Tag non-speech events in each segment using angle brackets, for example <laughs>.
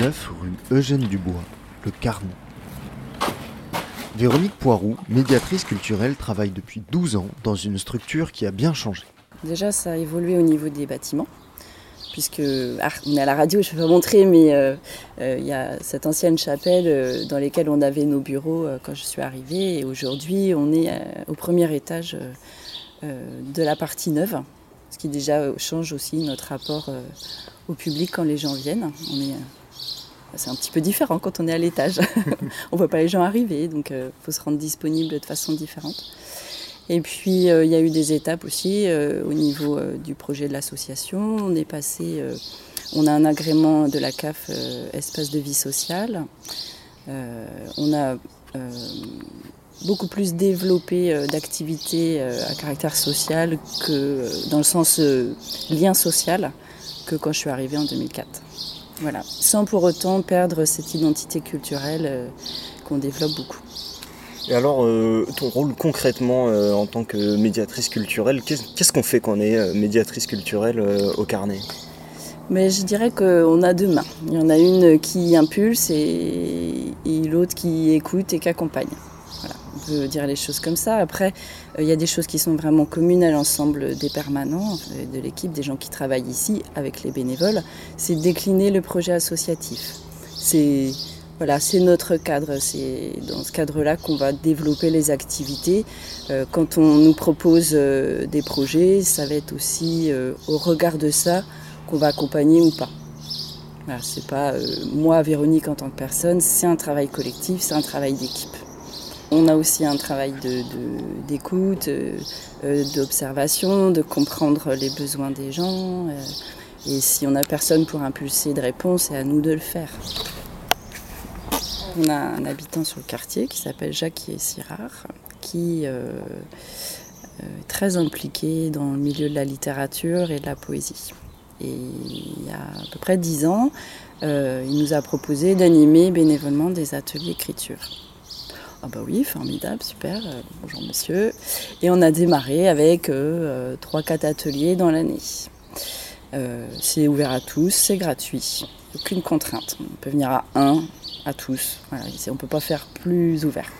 9 rue Eugène Dubois, le Carnet. Véronique Poiroux, médiatrice culturelle, travaille depuis 12 ans dans une structure qui a bien changé. Déjà, ça a évolué au niveau des bâtiments puisque ah, on est à la radio, je ne vais pas montrer, mais euh, euh, il y a cette ancienne chapelle euh, dans laquelle on avait nos bureaux quand je suis arrivée. Et aujourd'hui, on est au premier étage de la partie neuve, ce qui déjà change aussi notre rapport au public quand les gens viennent. C'est un petit peu différent quand on est à l'étage. <laughs> on ne voit pas les gens arriver, donc il faut se rendre disponible de façon différente. Et puis euh, il y a eu des étapes aussi euh, au niveau euh, du projet de l'association. On est passé, on a un agrément de la CAF espace de vie sociale. on a beaucoup plus développé d'activités à caractère social que dans le sens lien social que quand je suis arrivée en 2004. Voilà, sans pour autant perdre cette identité culturelle qu'on développe beaucoup. Et alors, euh, ton rôle concrètement euh, en tant que médiatrice culturelle, qu'est-ce qu'on fait quand on est euh, médiatrice culturelle au carnet? Mais je dirais qu'on a deux mains. Il y en a une qui impulse et, l'autre qui écoute et qui accompagne. On peut dire les choses comme ça. Après, il y a des choses qui sont vraiment communes à l'ensemble des permanents, de l'équipe, des gens qui travaillent ici avec les bénévoles. C'est décliner le projet associatif. C'est voilà, c'est notre cadre. C'est dans ce cadre-là qu'on va développer les activités. Euh, quand on nous propose euh, des projets, ça va être aussi euh, au regard de ça qu'on va accompagner ou pas. Voilà, c'est pas moi, Véronique, en tant que personne, c'est un travail collectif, c'est un travail d'équipe. On a aussi un travail d'écoute, d'observation, de comprendre les besoins des gens. et si on n'a personne pour impulser de réponse, c'est à nous de le faire. On a un habitant sur le quartier qui s'appelle Jacques Sirard, qui euh, euh, est très impliqué dans le milieu de la littérature et de la poésie. Et il y a à peu près dix ans, euh, il nous a proposé d'animer bénévolement des ateliers d'écriture. Ah bah oui, formidable, super, bonjour monsieur. Et on a démarré avec trois, 4 ateliers dans l'année. c'est ouvert à tous, c'est gratuit, aucune contrainte. On peut venir à un, à tous. on ne peut pas faire plus ouvert.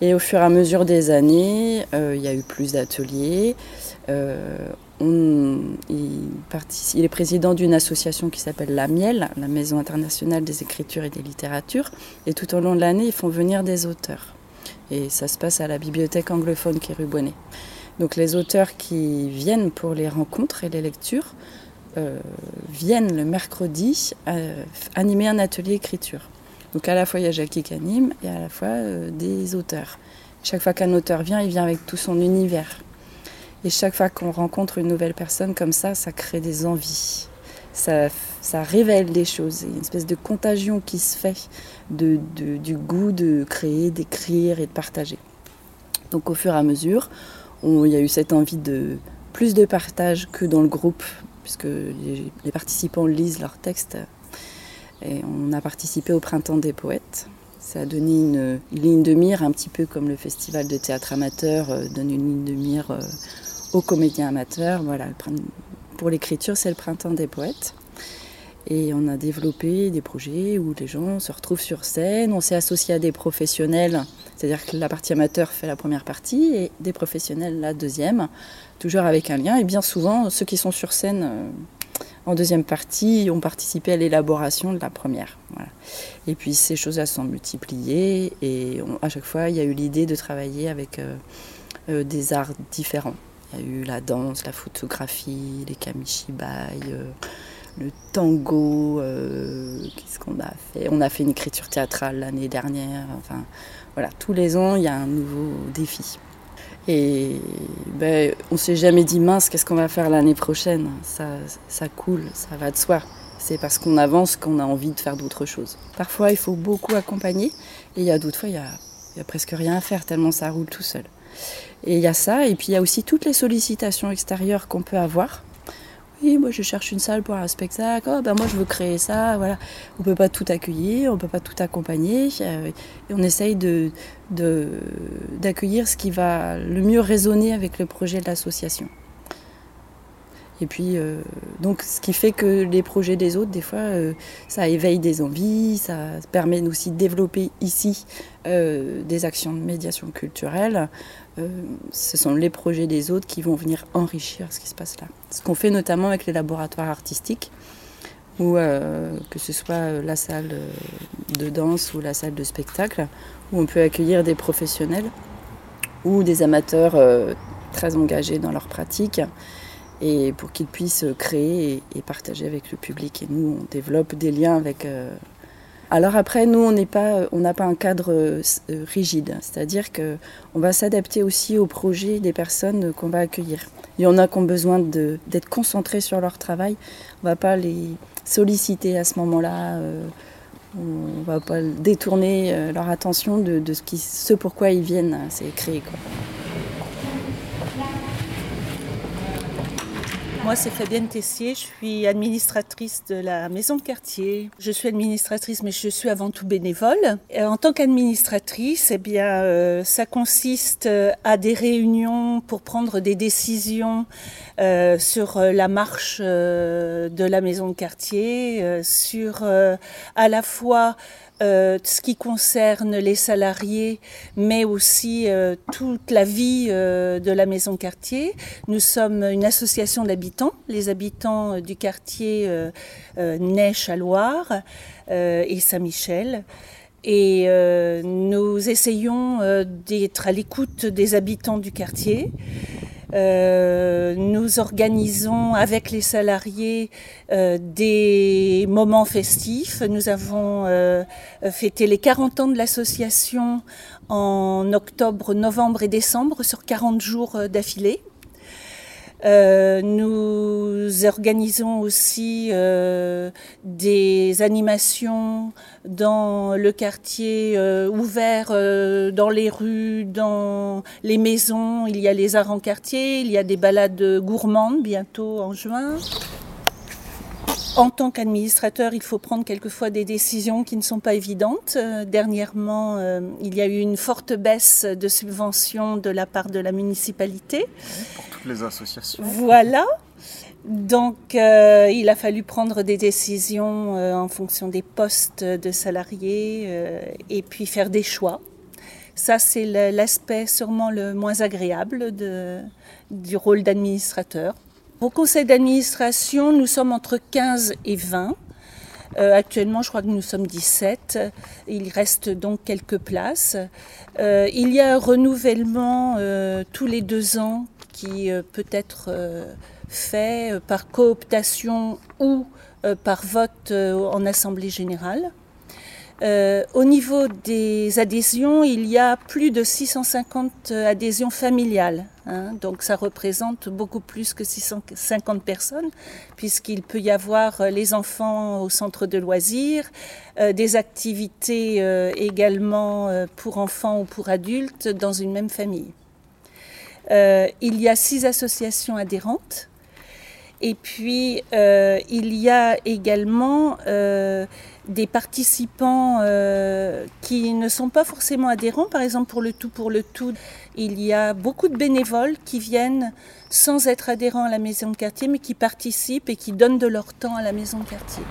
Et au fur et à mesure des années, euh, il y a eu plus d'ateliers. Euh, il, est président d'une association qui s'appelle La Miel, la Maison internationale des écritures et des littératures. Et tout au long de l'année, ils font venir des auteurs. Et ça se passe à la bibliothèque anglophone qui est. Donc les auteurs qui viennent pour les rencontres et les lectures euh, viennent le mercredi animer un atelier écriture. Donc à la fois il y a Jackie qui anime et à la fois euh, des auteurs. Chaque fois qu'un auteur vient, il vient avec tout son univers. Et chaque fois qu'on rencontre une nouvelle personne comme ça, ça crée des envies. Ça, révèle des choses. Il y a une espèce de contagion qui se fait du goût de créer, d'écrire et de partager. Donc au fur et à mesure, il y a eu cette envie de plus de partage que dans le groupe, puisque les participants lisent leurs textes et on a participé au Printemps des Poètes. Ça a donné une, ligne de mire, un petit peu comme le Festival de théâtre amateur euh, donne une ligne de mire euh, aux comédiens amateurs. Voilà, pour l'écriture, c'est le Printemps des Poètes. Et on a développé des projets où les gens se retrouvent sur scène. On s'est associé à des professionnels, c'est-à-dire que la partie amateur fait la première partie et des professionnels la deuxième, toujours avec un lien. Et bien souvent, ceux qui sont sur scène euh, en deuxième partie, ont participé à l'élaboration de la première. Et puis ces choses-là sont multipliées et à chaque fois, il y a eu l'idée de travailler avec euh, euh, des arts différents. Il y a eu la danse, la photographie, les kamishibai, euh, le tango. Qu'est-ce qu'on a fait? On a fait une écriture théâtrale l'année dernière. Enfin, voilà, tous les ans, il y a un nouveau défi. Et ben, on s'est jamais dit mince, qu'est-ce qu'on va faire l'année prochaine? Ça, ça coule, ça va de soi. C'est parce qu'on avance qu'on a envie de faire d'autres choses. Parfois, il faut beaucoup accompagner, et il y a d'autres fois, il y a, a presque rien à faire tellement ça roule tout seul. Et il y a ça, et puis il y a aussi toutes les sollicitations extérieures qu'on peut avoir oui, moi je cherche une salle pour un spectacle, oh, ben moi je veux créer ça, voilà. On ne peut pas tout accueillir, on ne peut pas tout accompagner, euh, on essaye d'accueillir ce qui va le mieux résonner avec le projet de l'association. Et puis, donc, ce qui fait que les projets des autres, des fois, ça éveille des envies, ça permet aussi de développer ici des actions de médiation culturelle. ce sont les projets des autres qui vont venir enrichir ce qui se passe là. Ce qu'on fait notamment avec les laboratoires artistiques ou euh, que ce soit euh, la salle euh, de danse ou la salle de spectacle, où on peut accueillir des professionnels ou des amateurs très engagés dans leur pratique, et pour qu'ils puissent créer et, partager avec le public. Et nous, on développe des liens avec... Alors après, nous, on n'a pas, pas un cadre rigide, c'est-à-dire qu'on va s'adapter aussi au projet des personnes qu'on va accueillir. Il y en a qui ont besoin d'être concentrés sur leur travail. On va pas les, solliciter à ce moment-là. Euh, on va pas détourner euh, leur attention de, ce, qui, ce pourquoi ils viennent, c'est créer. Quoi. Moi, c'est Fabienne Tessier, je suis administratrice de la maison de quartier. Je suis administratrice, mais je suis avant tout bénévole. En tant qu'administratrice, eh bien, euh, ça consiste euh, à des réunions pour prendre des décisions euh, sur la marche de la maison de quartier, sur à la fois euh, ce qui concerne les salariés, mais aussi euh, toute la vie euh, de la maison quartier. Nous sommes une association d'habitants, les habitants du quartier Neige à Loire et Saint-Michel. Et nous essayons d'être à l'écoute des habitants du quartier. Euh, nous organisons avec les salariés euh, des moments festifs. Nous avons euh, fêté les 40 ans de l'association en octobre, novembre et décembre sur 40 jours d'affilée. Euh, nous organisons aussi euh, des animations dans le quartier euh, ouvert, dans les rues, dans les maisons. Il y a les arts en quartier, il y a des balades gourmandes bientôt en juin. En tant qu'administrateur, il faut prendre quelquefois des décisions qui ne sont pas évidentes. dernièrement, il y a eu une forte baisse de subventions de la part de la municipalité les associations. Voilà. Donc, euh, il a fallu prendre des décisions euh, en fonction des postes de salariés euh, et puis faire des choix. Ça, c'est l'aspect sûrement le moins agréable de, du rôle d'administrateur. Au conseil d'administration, nous sommes entre 15 et 20. actuellement, je crois que nous sommes 17. Il reste donc quelques places. il y a un renouvellement tous les deux ans qui euh, peut être euh, fait euh, par cooptation ou par vote en Assemblée générale. Au niveau des adhésions, il y a plus de 650 adhésions familiales. Hein. donc ça représente beaucoup plus que 650 personnes, puisqu'il peut y avoir les enfants au centre de loisirs, des activités également pour enfants ou pour adultes dans une même famille. Euh, il y a six associations adhérentes. Et puis, euh, il y a également euh, des participants qui ne sont pas forcément adhérents. Par exemple, pour le tout pour le tout, il y a beaucoup de bénévoles qui viennent sans être adhérents à la maison de quartier, mais qui participent et qui donnent de leur temps à la maison de quartier.